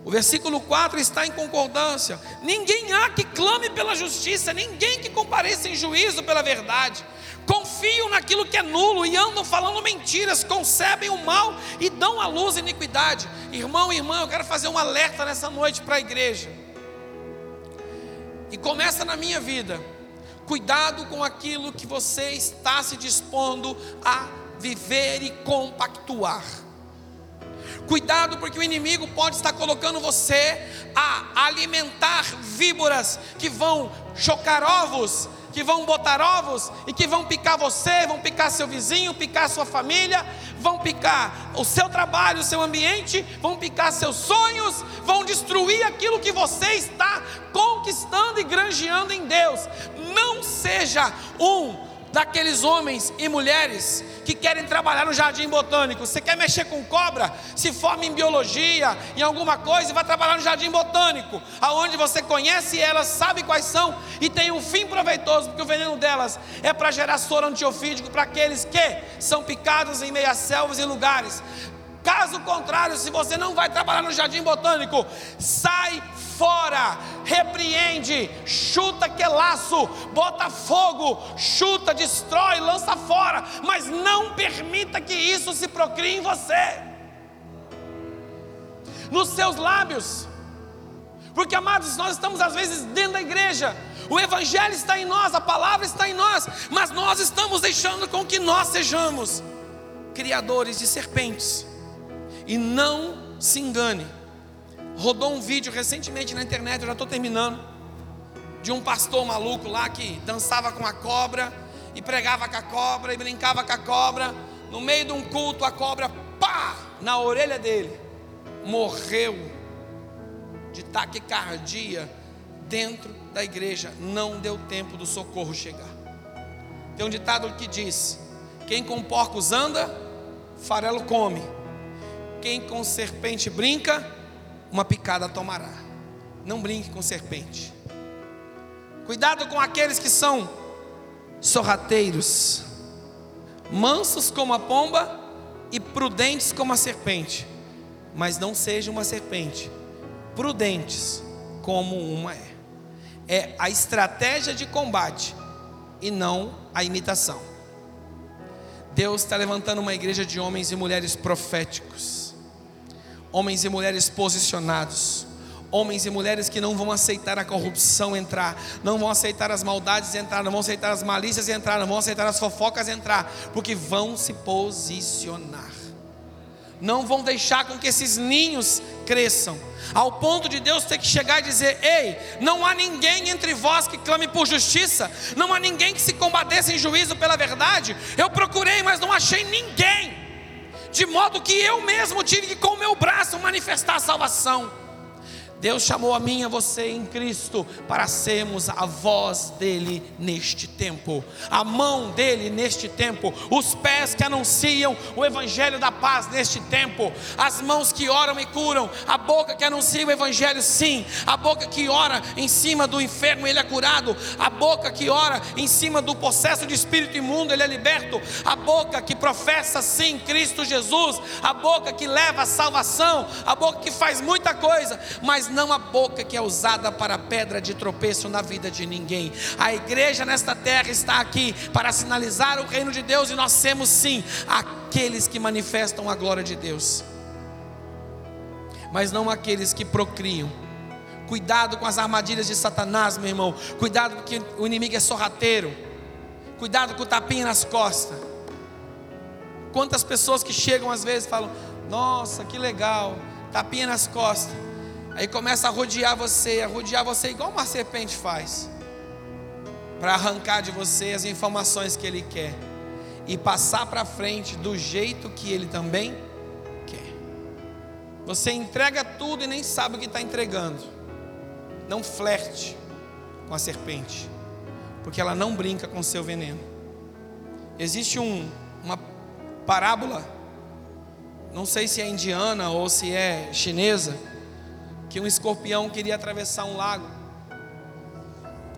O versículo 4 está em concordância. Ninguém há que clame pela justiça, ninguém que compareça em juízo pela verdade. Confiam naquilo que é nulo e andam falando mentiras, concebem o mal e dão à luz iniquidade. Irmão e irmã, eu quero fazer um alerta nessa noite para a igreja. E começa na minha vida. Cuidado com aquilo que você está se dispondo a viver e compactuar. Cuidado, porque o inimigo pode estar colocando você a alimentar víboras que vão chocar ovos, que vão botar ovos e que vão picar você, vão picar seu vizinho, picar sua família, vão picar o seu trabalho, o seu ambiente, vão picar seus sonhos, vão destruir aquilo que você está conquistando e granjeando em Deus. Não seja um daqueles homens e mulheres que querem trabalhar no jardim botânico. Você quer mexer com cobra? Se forma em biologia, em alguma coisa e vai trabalhar no jardim botânico, aonde você conhece elas, sabe quais são e tem um fim proveitoso, porque o veneno delas é para gerar soro antiofídico para aqueles que são picados em meias selvas e lugares. Caso contrário, se você não vai trabalhar no jardim botânico, sai fora, repreende, chuta que laço, bota fogo, chuta, destrói, lança fora, mas não permita que isso se procrie em você, nos seus lábios, porque amados, nós estamos às vezes dentro da igreja, o Evangelho está em nós, a palavra está em nós, mas nós estamos deixando com que nós sejamos criadores de serpentes, e não se engane, Rodou um vídeo recentemente na internet, eu já estou terminando, de um pastor maluco lá que dançava com a cobra e pregava com a cobra e brincava com a cobra. No meio de um culto, a cobra, pá, na orelha dele, morreu de taquicardia dentro da igreja. Não deu tempo do socorro chegar. Tem um ditado que diz: Quem com porcos anda, farelo come. Quem com serpente brinca, uma picada tomará. Não brinque com serpente. Cuidado com aqueles que são sorrateiros, mansos como a pomba e prudentes como a serpente. Mas não seja uma serpente, prudentes como uma é. É a estratégia de combate e não a imitação. Deus está levantando uma igreja de homens e mulheres proféticos homens e mulheres posicionados, homens e mulheres que não vão aceitar a corrupção entrar, não vão aceitar as maldades entrar, não vão aceitar as malícias entrar, não vão aceitar as fofocas entrar, porque vão se posicionar. Não vão deixar com que esses ninhos cresçam, ao ponto de Deus ter que chegar e dizer: Ei, não há ninguém entre vós que clame por justiça, não há ninguém que se compadeça em juízo pela verdade. Eu procurei, mas não achei ninguém de modo que eu mesmo tive que com o meu braço manifestar a salvação. Deus chamou a mim e a você em Cristo para sermos a voz dele neste tempo, a mão dele neste tempo, os pés que anunciam o evangelho da paz neste tempo, as mãos que oram e curam, a boca que anuncia o evangelho, sim, a boca que ora em cima do enfermo, ele é curado, a boca que ora em cima do processo de espírito imundo, ele é liberto, a boca que professa sim Cristo Jesus, a boca que leva a salvação, a boca que faz muita coisa, mas não a boca que é usada para pedra de tropeço na vida de ninguém. A igreja nesta terra está aqui para sinalizar o reino de Deus e nós somos sim aqueles que manifestam a glória de Deus, mas não aqueles que procriam. Cuidado com as armadilhas de Satanás, meu irmão. Cuidado porque o inimigo é sorrateiro. Cuidado com o tapinha nas costas. Quantas pessoas que chegam às vezes falam: Nossa, que legal, tapinha nas costas. Aí começa a rodear você, a rodear você igual uma serpente faz, para arrancar de você as informações que ele quer e passar para frente do jeito que ele também quer. Você entrega tudo e nem sabe o que está entregando. Não flerte com a serpente, porque ela não brinca com seu veneno. Existe um, uma parábola, não sei se é indiana ou se é chinesa que um escorpião queria atravessar um lago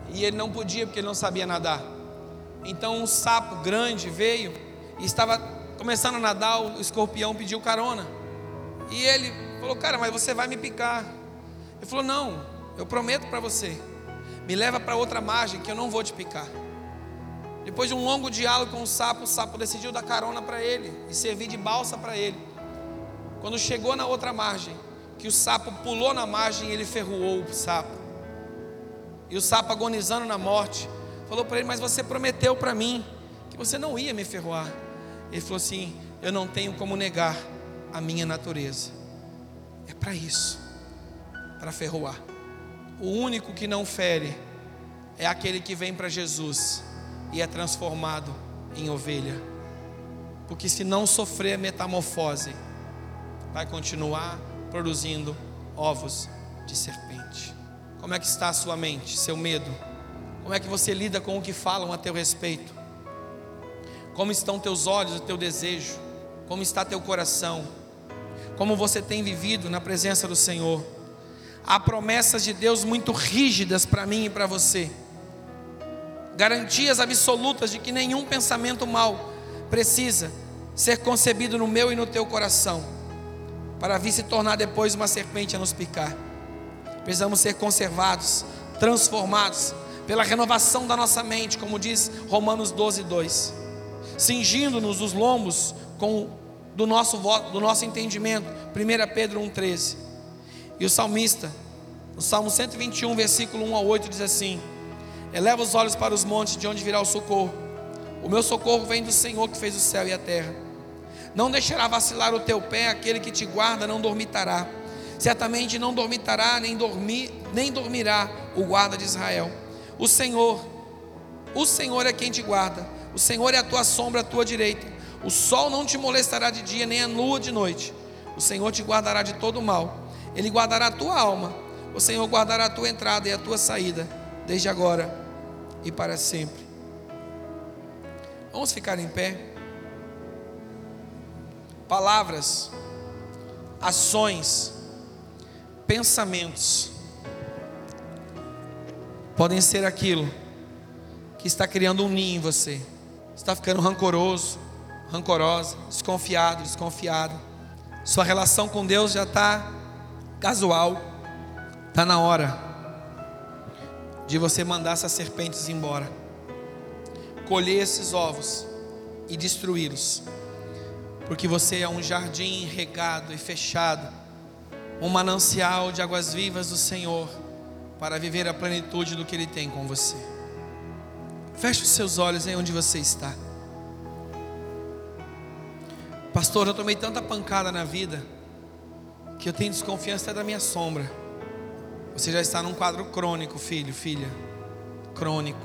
e ele não podia porque ele não sabia nadar. Então um sapo grande veio e estava começando a nadar, o escorpião pediu carona. E ele falou: "Cara, mas você vai me picar". Ele falou: "Não, eu prometo para você. Me leva para outra margem que eu não vou te picar". Depois de um longo diálogo com o sapo, o sapo decidiu dar carona para ele e servir de balsa para ele. Quando chegou na outra margem, que o sapo pulou na margem e ele ferroou o sapo. E o sapo agonizando na morte, falou para ele: Mas você prometeu para mim que você não ia me ferroar. Ele falou assim: Eu não tenho como negar a minha natureza. É para isso, para ferroar. O único que não fere é aquele que vem para Jesus e é transformado em ovelha. Porque se não sofrer metamorfose, vai continuar produzindo ovos de serpente. Como é que está a sua mente, seu medo? Como é que você lida com o que falam a teu respeito? Como estão teus olhos, o teu desejo? Como está teu coração? Como você tem vivido na presença do Senhor? Há promessas de Deus muito rígidas para mim e para você. Garantias absolutas de que nenhum pensamento mal precisa ser concebido no meu e no teu coração, para vir se tornar depois uma serpente a nos picar. Precisamos ser conservados, transformados pela renovação da nossa mente, como diz Romanos 12, 2. Cingindo-nos os lombos com do nosso voto, do nosso entendimento. 1 Pedro 1,13. E o salmista, no Salmo 121, versículo 1 a 8, diz assim: Eleva os olhos para os montes, de onde virá o socorro. O meu socorro vem do Senhor que fez o céu e a terra. Não deixará vacilar o teu pé, aquele que te guarda não dormitará. Certamente não dormitará, nem dormir, nem dormirá o guarda de Israel. O Senhor, o Senhor é quem te guarda. O Senhor é a tua sombra à tua direita. O sol não te molestará de dia, nem a lua de noite. O Senhor te guardará de todo mal. Ele guardará a tua alma. O Senhor guardará a tua entrada e a tua saída, desde agora e para sempre. Vamos ficar em pé. Palavras, ações, pensamentos podem ser aquilo que está criando um ninho em você. Está ficando rancoroso, rancorosa, desconfiado, desconfiada. Sua relação com Deus já está casual. Está na hora de você mandar essas serpentes embora, colher esses ovos e destruí-los, porque você é um jardim regado e fechado, um manancial de águas vivas do Senhor, para viver a plenitude do que Ele tem com você. Feche os seus olhos aí onde você está. Pastor, eu tomei tanta pancada na vida que eu tenho desconfiança até da minha sombra. Você já está num quadro crônico, filho, filha. Crônico.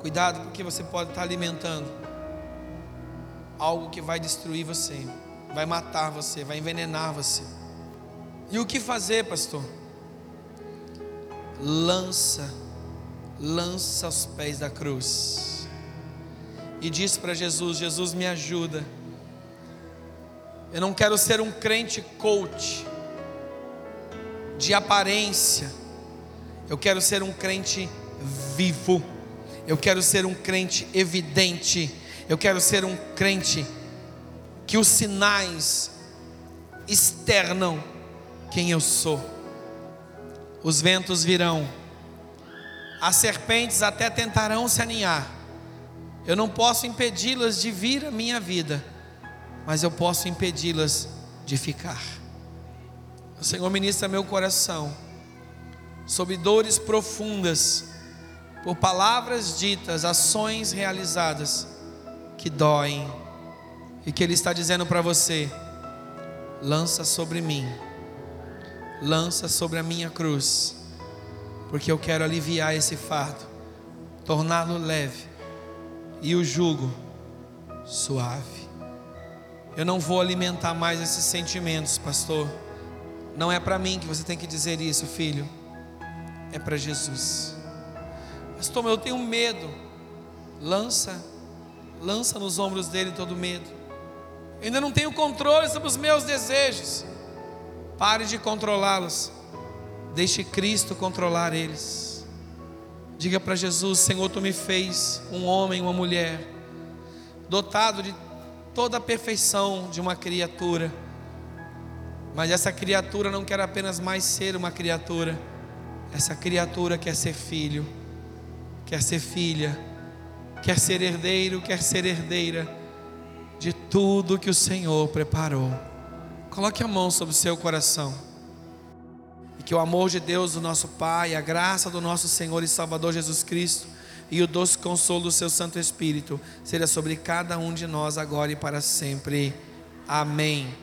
Cuidado, porque você pode estar alimentando algo que vai destruir você, vai matar você, vai envenenar você. E o que fazer, pastor? Lança, lança aos pés da cruz. E diz para Jesus: Jesus, me ajuda. Eu não quero ser um crente coach de aparência. Eu quero ser um crente vivo. Eu quero ser um crente evidente. Eu quero ser um crente que os sinais externam quem eu sou. Os ventos virão, as serpentes até tentarão se aninhar. Eu não posso impedi-las de vir à minha vida, mas eu posso impedi-las de ficar. O Senhor ministra meu coração sobre dores profundas, por palavras ditas, ações realizadas que doem, e que Ele está dizendo para você: lança sobre mim, lança sobre a minha cruz, porque eu quero aliviar esse fardo, torná-lo leve e o jugo suave. Eu não vou alimentar mais esses sentimentos, pastor. Não é para mim que você tem que dizer isso, filho. É para Jesus. Pastor, eu tenho medo. Lança, lança nos ombros dele todo medo. Eu ainda não tenho controle sobre os meus desejos. Pare de controlá-los. Deixe Cristo controlar eles. Diga para Jesus: Senhor, tu me fez um homem, uma mulher, dotado de toda a perfeição de uma criatura mas essa criatura não quer apenas mais ser uma criatura, essa criatura quer ser filho, quer ser filha, quer ser herdeiro, quer ser herdeira de tudo que o Senhor preparou. Coloque a mão sobre o seu coração. E que o amor de Deus, do nosso Pai, a graça do nosso Senhor e Salvador Jesus Cristo e o doce consolo do seu Santo Espírito seja sobre cada um de nós agora e para sempre. Amém.